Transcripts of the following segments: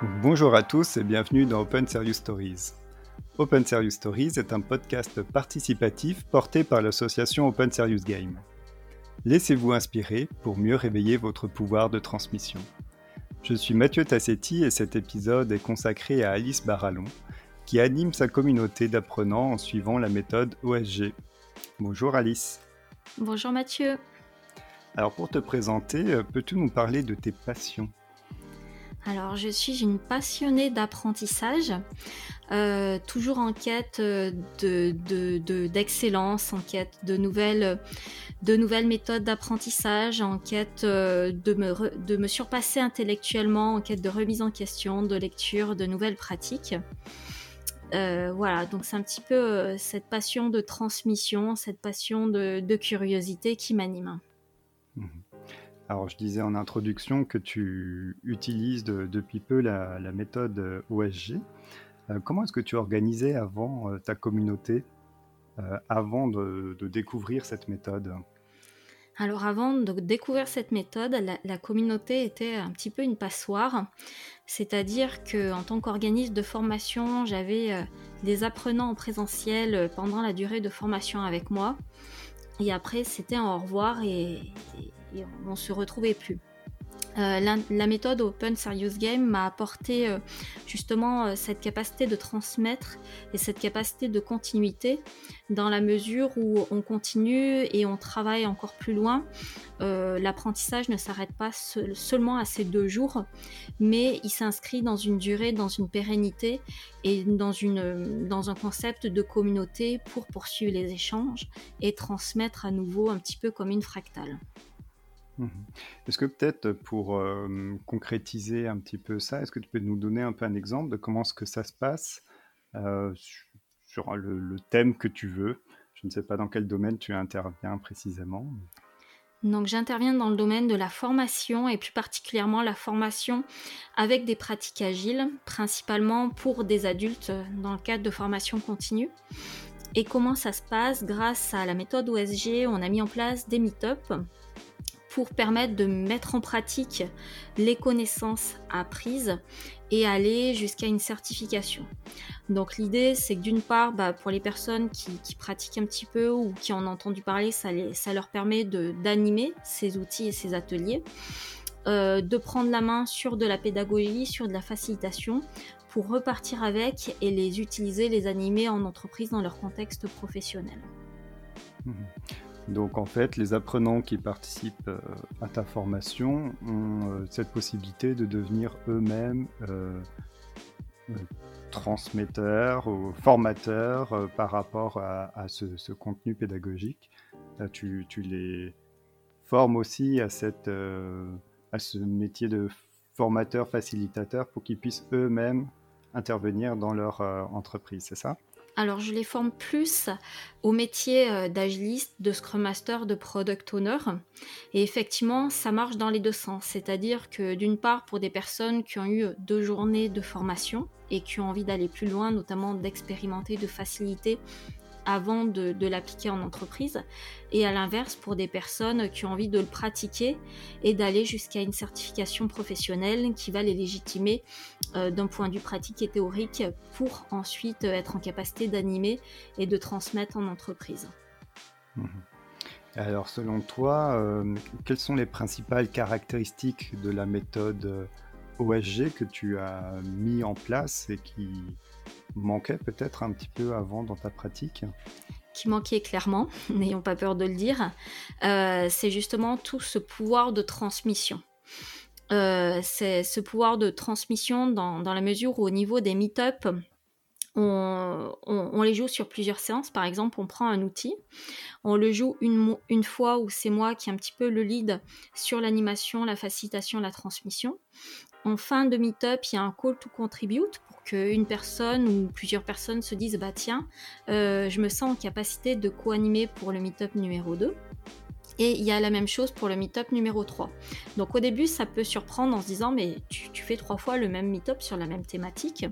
Bonjour à tous et bienvenue dans Open Serious Stories. Open Serious Stories est un podcast participatif porté par l'association Open Serious Game. Laissez-vous inspirer pour mieux réveiller votre pouvoir de transmission. Je suis Mathieu Tassetti et cet épisode est consacré à Alice Barallon, qui anime sa communauté d'apprenants en suivant la méthode OSG. Bonjour Alice. Bonjour Mathieu. Alors pour te présenter, peux-tu nous parler de tes passions? Alors, je suis une passionnée d'apprentissage, euh, toujours en quête euh, d'excellence, en quête de nouvelles, de nouvelles méthodes d'apprentissage, en quête de, me de me surpasser intellectuellement, en quête de remise en question, de lecture, de nouvelles pratiques. voilà, donc c'est un petit peu cette passion de transmission, cette passion de, curiosité qui m'anime. Mmh alors, je disais en introduction que tu utilises depuis peu la, méthode euh, OSG. Euh, comment est-ce que tu organisais avant euh, ta communauté, avant de, découvrir cette méthode? Alors avant de découvrir cette méthode, la, communauté était un petit peu une passoire, c'est-à-dire que en tant qu'organisme de formation, j'avais des apprenants en présentiel pendant la durée de formation avec moi, et après c'était au revoir et, on ne se retrouvait plus. Euh, la, méthode Open Serious Game m'a apporté euh, justement euh, cette capacité de transmettre et cette capacité de continuité dans la mesure où on continue et on travaille encore plus loin. L'apprentissage ne s'arrête pas seulement à ces deux jours, mais il s'inscrit dans une durée, dans une pérennité et dans un concept de communauté pour poursuivre les échanges et transmettre à nouveau un petit peu comme une fractale. Mhm. Est-ce que peut-être pour euh, concrétiser un petit peu ça, est-ce que tu peux nous donner un peu un exemple de comment ce que ça se passe euh, sur le, thème que tu veux? Je ne sais pas dans quel domaine tu interviens précisément. Donc j'interviens dans le domaine de la formation et plus particulièrement la formation avec des pratiques agiles, principalement pour des adultes dans le cadre de formation continue. Et comment ça se passe? Grâce à la méthode OSG, on a mis en place des meet-ups pour permettre de mettre en pratique les connaissances apprises et aller jusqu'à une certification. Donc l'idée c'est que d'une part bah, pour les personnes qui, pratiquent un petit peu ou qui en ont entendu parler, ça, leur permet d'animer ces outils et ces ateliers, euh, de prendre la main sur de la pédagogie, sur de la facilitation pour repartir avec et les utiliser, les animer en entreprise dans leur contexte professionnel. Mmh. Donc en fait, les apprenants qui participent euh, à ta formation ont euh, cette possibilité de devenir eux-mêmes euh, transmetteurs ou formateurs par rapport à, ce, contenu pédagogique. tu, les formes aussi à, cette, à ce métier de formateur, facilitateur pour qu'ils puissent eux-mêmes intervenir dans leur entreprise, c'est ça? Alors, je les forme plus au métier euh, d'agiliste, de scrum master, de product owner. Et effectivement, ça marche dans les deux sens. C'est-à-dire que d'une part, pour des personnes qui ont eu deux journées de formation et qui ont envie d'aller plus loin, notamment d'expérimenter, de faciliter avant de, l'appliquer en entreprise, et à l'inverse pour des personnes qui ont envie de le pratiquer et d'aller jusqu'à une certification professionnelle qui va les légitimer euh, d'un point de vue pratique et théorique pour ensuite être en capacité d'animer et de transmettre en entreprise. Mmh. Alors selon toi, euh, quelles sont les principales caractéristiques de la méthode euh, OSG que tu as mis en place et qui manquait peut-être un petit peu avant dans ta pratique qui manquait clairement, n'ayons pas peur de le dire, euh, c'est justement tout ce pouvoir de transmission. Euh, c'est ce pouvoir de transmission dans, la mesure où au niveau des meet-up, on, les joue sur plusieurs séances. Par exemple, on prend un outil, on le joue une, une fois où c'est moi qui ai un petit peu le lead sur l'animation, la facilitation, la transmission. En fin de meet-up, il y a un call to contribute qu'une personne ou plusieurs personnes se disent bah tiens, euh, je me sens en capacité de co-animer pour le meet-up numéro 2. Et il y a la même chose pour le meet-up numéro 3. Donc au début, ça peut surprendre en se disant, mais tu, fais trois fois le même meet-up sur la même thématique.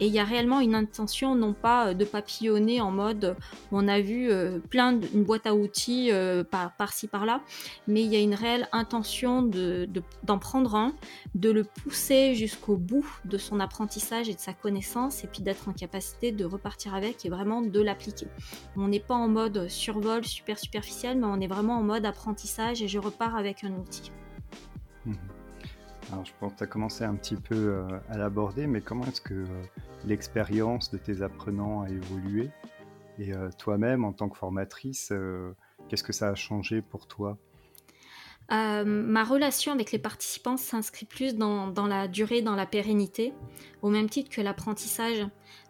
Et il y a réellement une intention, non pas euh, de papillonner en mode, on a vu euh, plein d'une boîte à outils euh, par, ci par-là, mais il y a une réelle intention d'en prendre un, de le pousser jusqu'au bout de son apprentissage et de sa connaissance, et puis d'être en capacité de repartir avec et vraiment de l'appliquer. On n'est pas en mode survol super superficiel, mais on est vraiment en mode d'apprentissage et je repars avec un outil. Mhm. Alors je pense que tu as commencé un petit peu euh, à l'aborder, mais comment est-ce que euh, l'expérience de tes apprenants a évolué? Et euh, toi-même, en tant que formatrice, qu'est-ce que ça a changé pour toi? Ma relation avec les participants s'inscrit plus dans, dans, la durée, dans la pérennité, au même titre que l'apprentissage.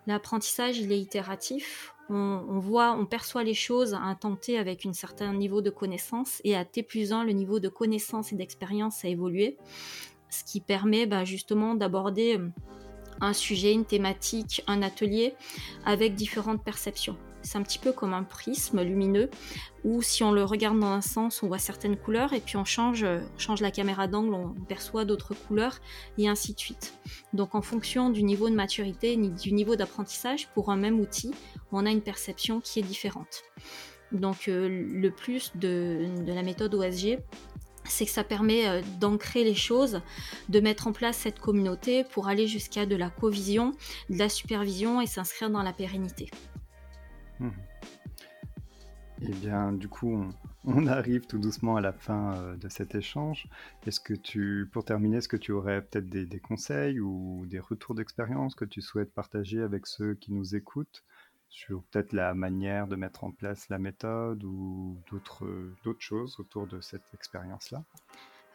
L'apprentissage, il est itératif on, voit, on perçoit les choses à un temps T avec un certain niveau de connaissance et à T plus 1, le niveau de connaissance et d'expérience a évolué, ce qui permet bah, justement d'aborder euh, un sujet, une thématique, un atelier avec différentes perceptions. C'est un petit peu comme un prisme lumineux où si on le regarde dans un sens, on voit certaines couleurs et puis on change, change la caméra d'angle, on perçoit d'autres couleurs et ainsi de suite. Donc en fonction du niveau de maturité, du niveau d'apprentissage, pour un même outil, on a une perception qui est différente. Donc euh, le plus de, de la méthode OSG, c'est que ça permet euh, d'ancrer les choses, de mettre en place cette communauté pour aller jusqu'à de la covision, de la supervision et s'inscrire dans la pérennité. Eh bien, du coup, on, arrive tout doucement à la fin euh, de cet échange. Est-ce que tu, pour terminer, est-ce que tu aurais peut-être des, conseils ou des retours d'expérience que tu souhaites partager avec ceux qui nous écoutent sur peut-être la manière de mettre en place la méthode ou d'autres choses autour de cette expérience-là?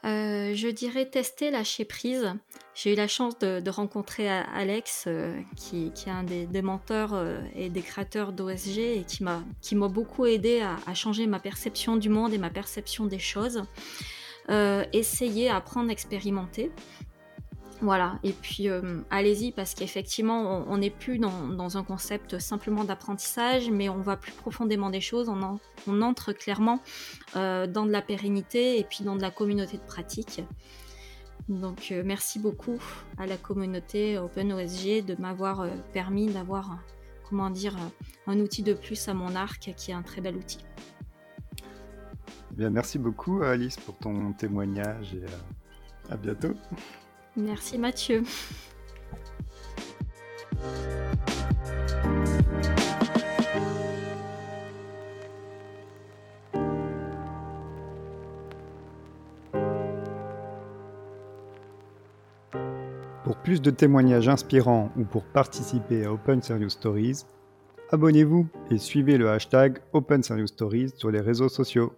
Euh, je dirais tester, lâcher prise. J'ai eu la chance de, rencontrer Alex, euh, qui, est un des, menteurs euh, et des créateurs d'OSG et qui m'a beaucoup aidé à, changer ma perception du monde et ma perception des choses. essayer, apprendre, expérimenter. Voilà, et puis euh, allez-y parce qu'effectivement, on n'est plus dans, un concept simplement d'apprentissage, mais on va plus profondément des choses, on, entre clairement euh, dans de la pérennité et puis dans de la communauté de pratique. Donc euh, merci beaucoup à la communauté OpenOSG de m'avoir permis d'avoir, comment dire, un outil de plus à mon arc qui est un très bel outil. Bien, merci beaucoup Alice pour ton témoignage et à bientôt. Merci Mathieu. Pour plus de témoignages inspirants ou pour participer à Open Serious Stories, abonnez-vous et suivez le hashtag Open Stories sur les réseaux sociaux.